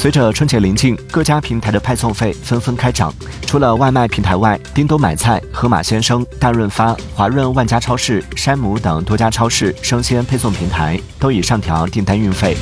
随着春节临近，各家平台的派送费纷纷开涨。除了外卖平台外，叮咚买菜、盒马鲜生、大润发、华润万家超市、山姆等多家超市生鲜配送平台都已上调订单运费。